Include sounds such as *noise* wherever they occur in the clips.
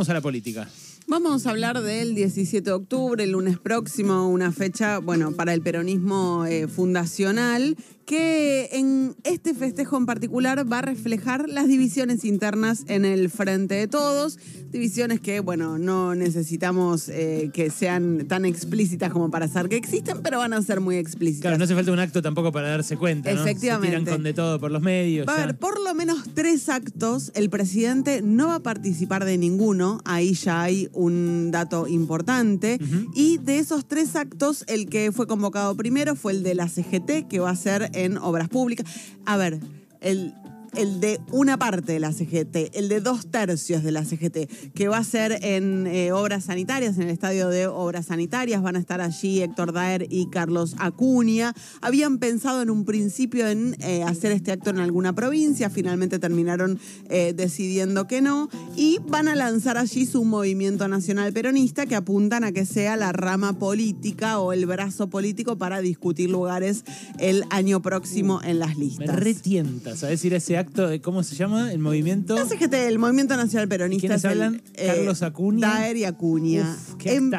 Vamos a la política. Vamos a hablar del 17 de octubre, el lunes próximo, una fecha, bueno, para el peronismo eh, fundacional, que en este festejo en particular va a reflejar las divisiones internas en el frente de todos, divisiones que, bueno, no necesitamos eh, que sean tan explícitas como para saber que existen, pero van a ser muy explícitas. Claro, no hace falta un acto tampoco para darse cuenta, ¿no? Efectivamente. Se tiran con de todo por los medios. Va a haber por lo menos tres actos. El presidente no va a participar de ninguno. Ahí ya hay un dato importante. Y de esos tres actos, el que fue convocado primero fue el de la CGT, que va a ser en obras públicas. A ver, el. El de una parte de la CGT, el de dos tercios de la CGT, que va a ser en eh, obras sanitarias, en el estadio de obras sanitarias. Van a estar allí Héctor Daer y Carlos Acuña. Habían pensado en un principio en eh, hacer este acto en alguna provincia, finalmente terminaron eh, decidiendo que no. Y van a lanzar allí su movimiento nacional peronista que apuntan a que sea la rama política o el brazo político para discutir lugares el año próximo en las listas. retienta, ¿sabes? Ir a ese acto, de, ¿cómo se llama? El movimiento. La CGT, el Movimiento Nacional Peronista. ¿Quiénes el, hablan? Carlos Acuña. Daer y Acuña. Uf, qué en,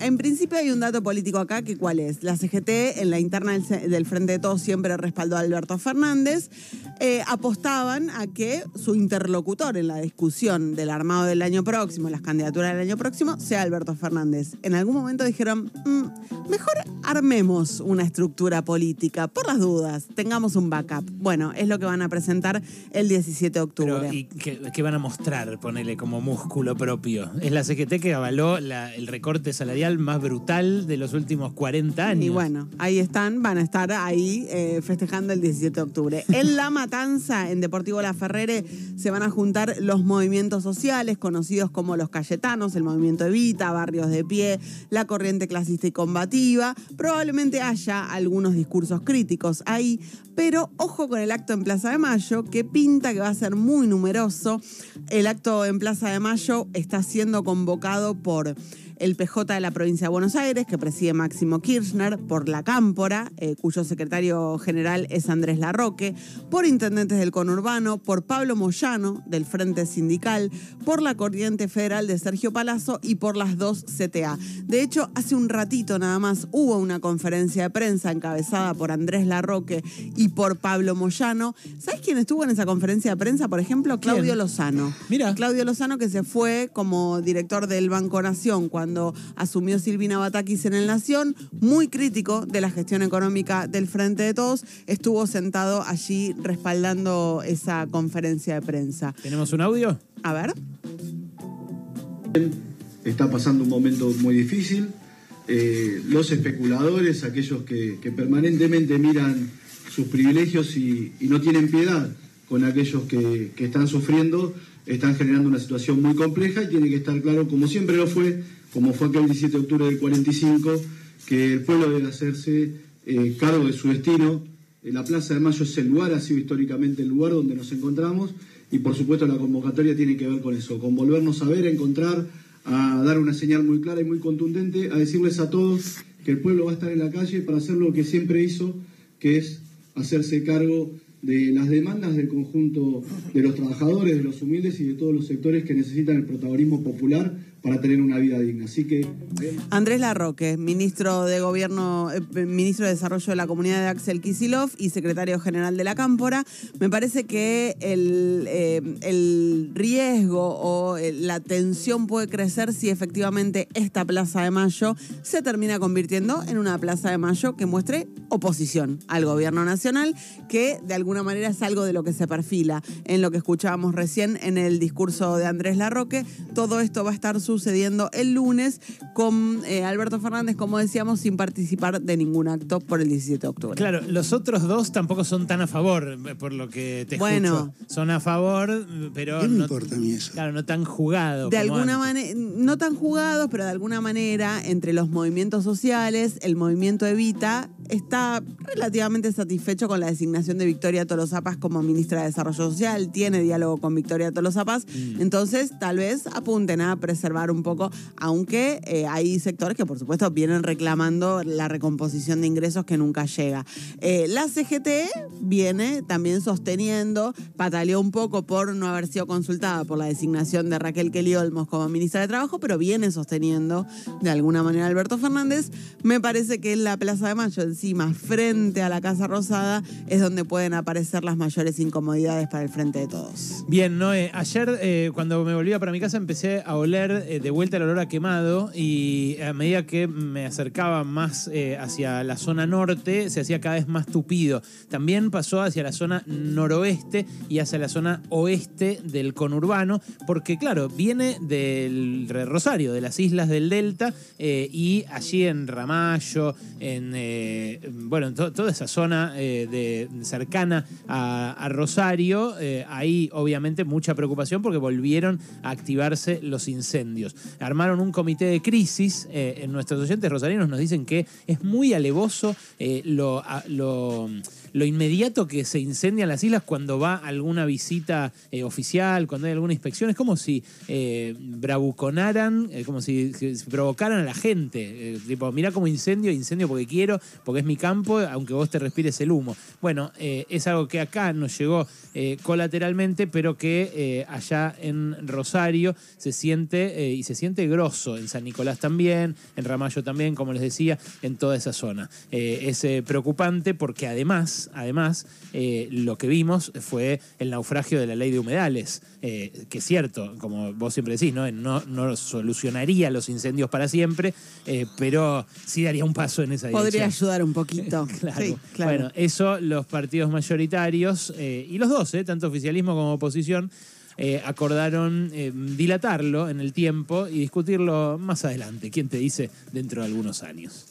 en principio hay un dato político acá, que cuál es. La CGT, en la interna del Frente de Todos, siempre respaldó a Alberto Fernández. Eh, apostaban a que su interlocutor en la discusión del armado del año próximo, las candidaturas del año próximo, sea Alberto Fernández. En algún momento dijeron, "Mm, mejor armemos una estructura política, por las dudas, tengamos un backup. Bueno, es lo que van a presentar el 17 de octubre. Pero, ¿y qué, qué van a mostrar, ponele, como músculo propio? Es la CGT que avaló la- el recorte salarial más brutal de los últimos 40 años. Y bueno, ahí están, van a estar ahí eh, festejando el 17 de octubre. En La En Deportivo La Ferrere, se van a juntar los movimientos sociales, conocidos como los Cayetanos, el movimiento Evita, Barrios de Pie, la corriente clasista y combativa. Probablemente haya algunos discursos críticos ahí, pero ojo con el acto en Plaza de Mayo, que pinta que va a ser muy numeroso. El acto en Plaza de Mayo está siendo convocado por el PJ de la provincia de Buenos Aires, que preside Máximo Kirchner, por la Cámpora, eh, cuyo secretario general es Andrés Larroque, por intendentes del conurbano, por Pablo Moyano, del Frente Sindical, por la Corriente Federal de Sergio Palazzo y por las dos CTA. De hecho, hace un ratito nada más hubo una conferencia de prensa encabezada por Andrés Larroque y por Pablo Moyano. ¿Sabes quién estuvo en esa conferencia de prensa, por ejemplo? ¿Quién? Claudio Lozano. Mira. Claudio Lozano que se fue como director del Banco Nación cuando asumió Silvina Batakis en el Nación, muy crítico de la gestión económica del Frente de Todos, estuvo sentado allí respaldando esa conferencia de prensa. ¿Tenemos un audio? A ver. está pasando un momento muy difícil. Eh, los especuladores, aquellos que, que permanentemente miran sus privilegios y, y no tienen piedad con aquellos que, que están sufriendo, están generando una situación muy compleja y tiene que estar claro, como siempre lo fue, como fue aquel 17 de octubre del 45, que el pueblo debe hacerse eh, cargo de su destino. La Plaza de Mayo es el lugar, ha sido históricamente el lugar donde nos encontramos y por supuesto la convocatoria tiene que ver con eso, con volvernos a ver, a encontrar, a dar una señal muy clara y muy contundente, a decirles a todos que el pueblo va a estar en la calle para hacer lo que siempre hizo, que es hacerse cargo de las demandas del conjunto de los trabajadores, de los humildes y de todos los sectores que necesitan el protagonismo popular para tener una vida digna. Así que Andrés Larroque, ministro de Gobierno, eh, ministro de Desarrollo de la Comunidad de Axel Kisilov y secretario general de la Cámpora, me parece que el, eh, el riesgo o eh, la tensión puede crecer si efectivamente esta Plaza de Mayo se termina convirtiendo en una Plaza de Mayo que muestre oposición al gobierno nacional, que de alguna manera es algo de lo que se perfila en lo que escuchábamos recién en el discurso de Andrés Larroque. Todo esto va a estar sucediendo el lunes con eh, Alberto Fernández, como decíamos, sin participar de ningún acto por el 17 de octubre. Claro, los otros dos tampoco son tan a favor, por lo que te Bueno. escucho. Son a favor, pero ¿Qué me no, importa a mí eso? claro, no tan jugados. de como alguna manera, no tan jugados, pero de alguna manera, entre los movimientos sociales, el movimiento Evita está relativamente satisfecho con la designación de Victoria Tolosa Paz como ministra de Desarrollo Social, tiene diálogo con Victoria Tolosa Paz, Mm. entonces tal vez apunten a preservar un poco, aunque eh, hay sectores que por supuesto vienen reclamando la recomposición de ingresos que nunca llega. Eh, la CGT viene también sosteniendo, pataleó un poco por no haber sido consultada por la designación de Raquel Kelly Olmos como ministra de Trabajo, pero viene sosteniendo de alguna manera Alberto Fernández. Me parece que en la Plaza de Mayo, encima, frente a la Casa Rosada, es donde pueden aparecer las mayores incomodidades para el frente de todos. Bien, Noé, ayer eh, cuando me volvía para mi casa empecé a oler eh, de vuelta el olor a quemado y a medida que me acercaba más eh, hacia la zona norte se hacía cada vez más tupido. También pasó hacia la zona noroeste y hacia la zona oeste del conurbano porque claro, viene del Rosario, de las islas del Delta y allí en Ramallo, en eh, bueno, en to- toda esa zona eh, de, cercana a, Rosario, eh, hay obviamente mucha preocupación porque volvieron a activarse los incendios. Armaron un comité de crisis, eh, en nuestros oyentes rosarinos nos dicen que es muy alevoso lo, lo- inmediato que se incendian las islas cuando va alguna visita oficial, cuando hay alguna inspección. Es como si bravuconaran, como si, provocaran a la gente. Tipo, mira como incendio, incendio porque quiero, porque es mi campo, aunque vos te respires el humo. Bueno, eh, es algo que acá nos llegó eh, colateralmente, pero que eh, allá en Rosario se siente y se siente grosso. En San Nicolás también, en Ramallo también, como les decía, en toda esa zona. Es preocupante porque además, además, lo que vimos fue el naufragio de la ley de humedales, que es cierto, como vos siempre decís, no, no, no solucionaría los incendios para siempre, pero sí daría un paso en esa Podría dirección. Ayudar un poquito. *laughs* Claro. Sí, claro. Bueno, eso los partidos mayoritarios eh, y los dos, eh, tanto oficialismo como oposición, eh, acordaron eh, dilatarlo en el tiempo y discutirlo más adelante. ¿Quién te dice dentro de algunos años?